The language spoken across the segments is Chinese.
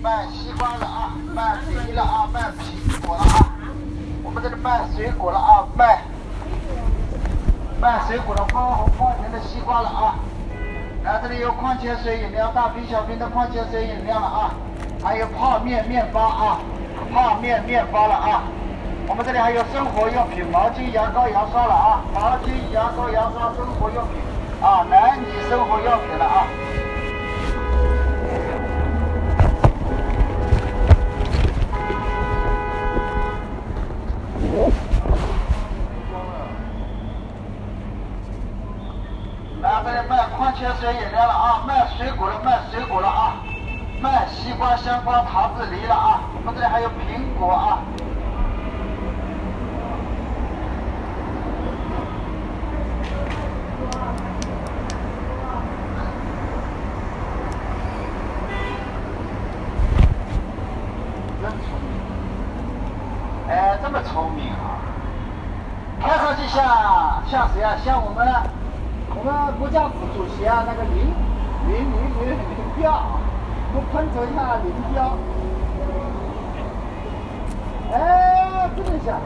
卖西瓜了啊，卖梨了啊，卖苹果了啊。我们这里卖水果了啊，卖卖水果的花红花甜的西瓜了啊。来，这里有矿泉水饮料，大瓶小瓶的矿泉水饮料了啊，还有泡面面包啊，泡面面包了啊。我们这里还有生活用品，毛巾、牙膏、牙刷了啊，毛巾、牙膏、牙刷，生活用品啊，男女生活用品了啊。来，这里卖矿泉水饮料了啊，卖水果了，卖水果了啊，卖西瓜、香瓜、桃子、梨了啊。我们这里还有苹果啊。哎，这么聪明啊！看上去像像谁啊？像我们我们国家副主席啊，那个林林林林林彪，我们喷头一下林彪。哎，真的像。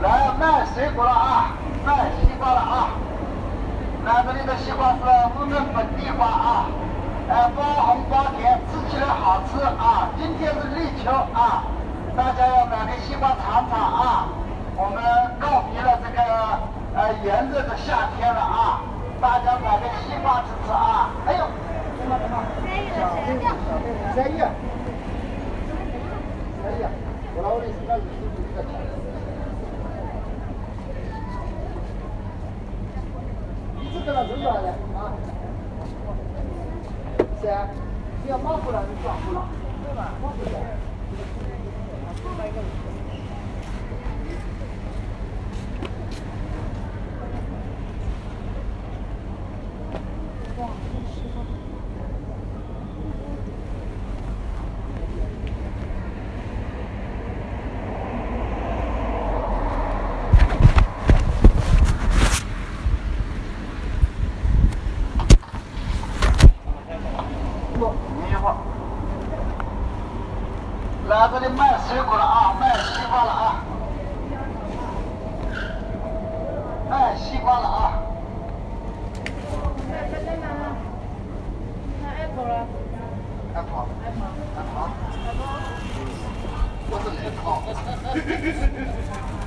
来卖水果了啊，卖西瓜了啊！来，这里的西瓜是我们本地瓜啊，哎，包红包甜，吃起来好吃啊！今天是立秋啊，大家要买个西瓜尝尝啊！我们炎热的夏天了啊，大家买个西瓜吃吃啊！哎呦，什么什么？小妹妹，小妹妹，三叶，三叶，我老里是那里是不是的？你这个扔过来的啊？是啊，你要保护了，你抓住了，对吧？保护了。不，你一会儿。来这里卖水果了啊，卖西瓜了啊，卖西瓜了啊。Apple。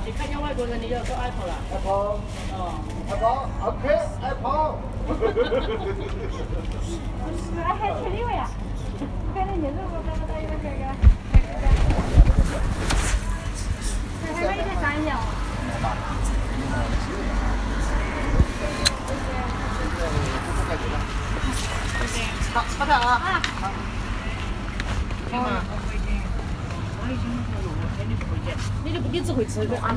你看见外国人，你就说 Apple 了。Apple。哦，Apple。OK，Apple。哎，还挺厉害呀！看着你这个这么大一个这个，这还有一个三样。好，好的啊。啊，我已经，我已经，我肯定不会捡。你就你只会吃一个啊？